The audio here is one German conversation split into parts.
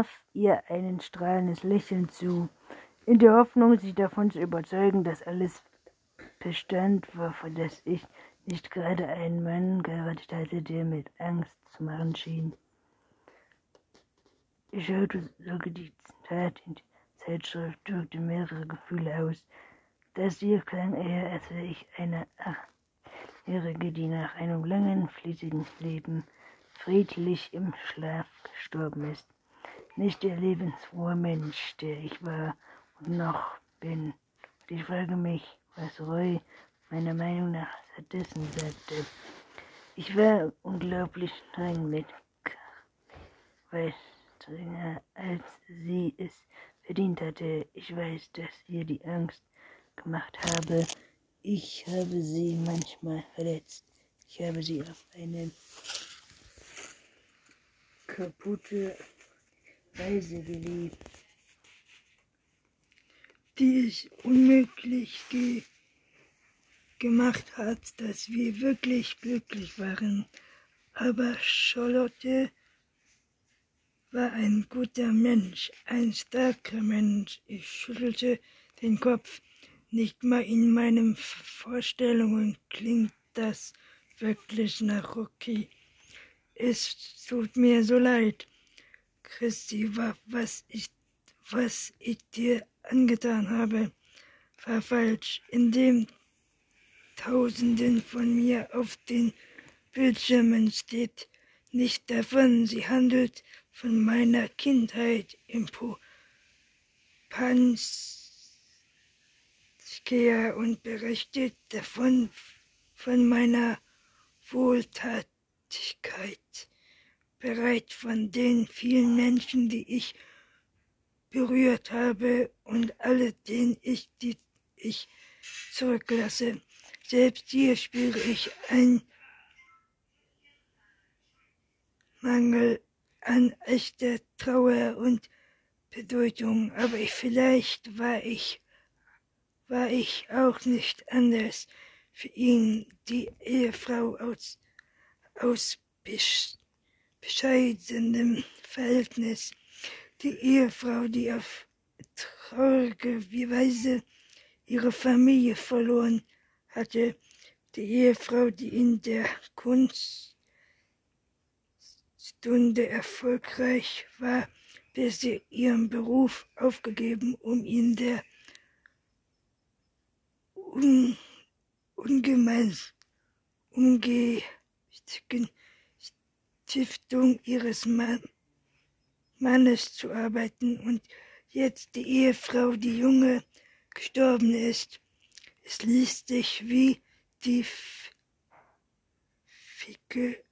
warf ihr ein strahlendes Lächeln zu, in der Hoffnung, sie davon zu überzeugen, dass alles Bestand war, für das ich nicht gerade einen Mann geheiratet hatte, der mit Angst zu machen schien. Ich schaute sogar die Tat in die Zeitschrift, drückte mehrere Gefühle aus. Das hier klang eher, als wäre ich eine Achtjährige, die nach einem langen, fließigen Leben friedlich im Schlaf gestorben ist. Nicht der lebensfrohe Mensch, der ich war und noch bin. Und ich frage mich, was Roy meiner Meinung nach stattdessen sagte. Ich war unglaublich streng mit weil strenger als sie es verdient hatte. Ich weiß, dass ihr die Angst gemacht habe. Ich habe sie manchmal verletzt. Ich habe sie auf eine kaputte Weise geliebt, die es unmöglich ge gemacht hat, dass wir wirklich glücklich waren. Aber Charlotte war ein guter Mensch, ein starker Mensch. Ich schüttelte den Kopf. Nicht mal in meinen Vorstellungen klingt das wirklich nach Rocky. Es tut mir so leid, Christi, was ich, was ich dir angetan habe, war falsch. In dem Tausenden von mir auf den Bildschirmen steht nicht davon. Sie handelt von meiner Kindheit im Panskea und berichtet davon von meiner Wohltatigkeit, bereit von den vielen Menschen, die ich berührt habe und alle, denen ich, die ich zurücklasse. Selbst hier spüre ich einen Mangel an echter Trauer und Bedeutung, aber ich, vielleicht war ich, war ich auch nicht anders für ihn, die Ehefrau aus, aus bescheidenem Verhältnis, die Ehefrau, die auf traurige Weise ihre Familie verloren hatte. Die Ehefrau, die in der Kunststunde erfolgreich war, bis sie ihren Beruf aufgegeben, um in der un, ungemein ungeistigen Stiftung ihres Mann, Mannes zu arbeiten und jetzt die Ehefrau, die junge, gestorben ist. Es liest sich wie die Ficke.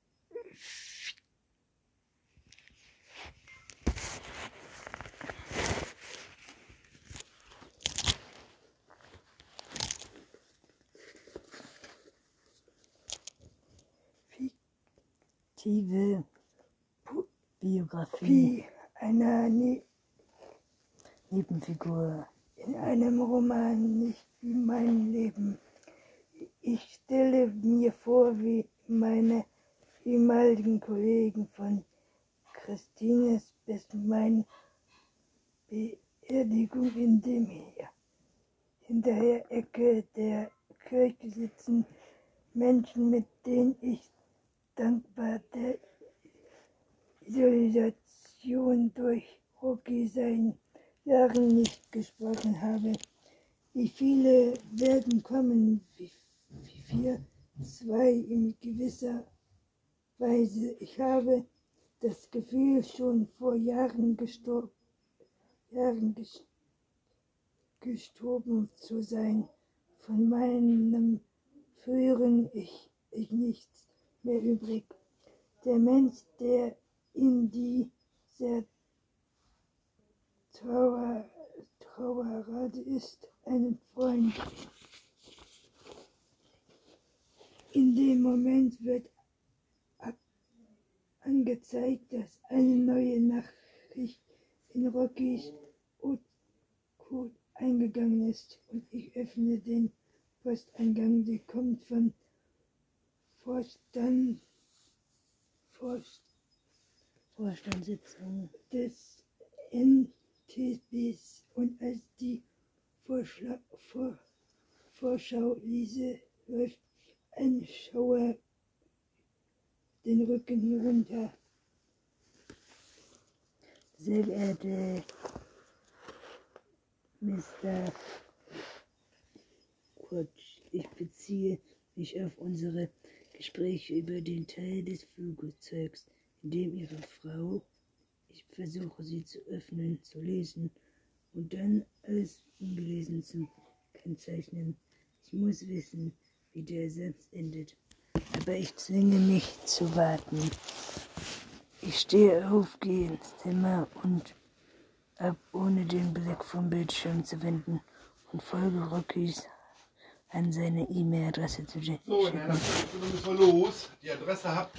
Fiktive Biografie einer ne Nebenfigur in einem Roman, nicht wie mein Leben. Ich stelle mir vor, wie meine ehemaligen Kollegen von Christines bis meine Beerdigung in dem hier hinterher Ecke der Kirche sitzen Menschen, mit denen ich dankbar der Isolation durch Rocky sein Jahren nicht gesprochen habe. Wie viele werden kommen, wie, wir zwei in gewisser Weise. Ich habe das Gefühl, schon vor Jahren gestorben, Jahren gestorben zu sein. Von meinem früheren Ich ist nichts mehr übrig. Der Mensch, der in dieser Trauer, Trauerrate ist ein Freund. In dem Moment wird angezeigt, dass eine neue Nachricht in Rockys Code eingegangen ist und ich öffne den Posteingang, der kommt von Vorstand, Vorst, Vorstandssitzung des NTBs und als die Vorschla Vor Vorschau lese, läuft ein Schauer den Rücken hinunter. Sehr geehrte Mr. Quatsch, ich beziehe mich auf unsere Gespräche über den Teil des Flugzeugs, in dem Ihre Frau, ich versuche sie zu öffnen, zu lesen und dann alles ungelesen zu kennzeichnen. Ich muss wissen, wie der Satz endet. Aber ich zwinge mich zu warten. Ich stehe auf, gehe ins Zimmer und ab, ohne den Blick vom Bildschirm zu wenden und folge Rockys an seine E-Mail-Adresse zu schicken. So, dann müssen wir los. Die Adresse habt.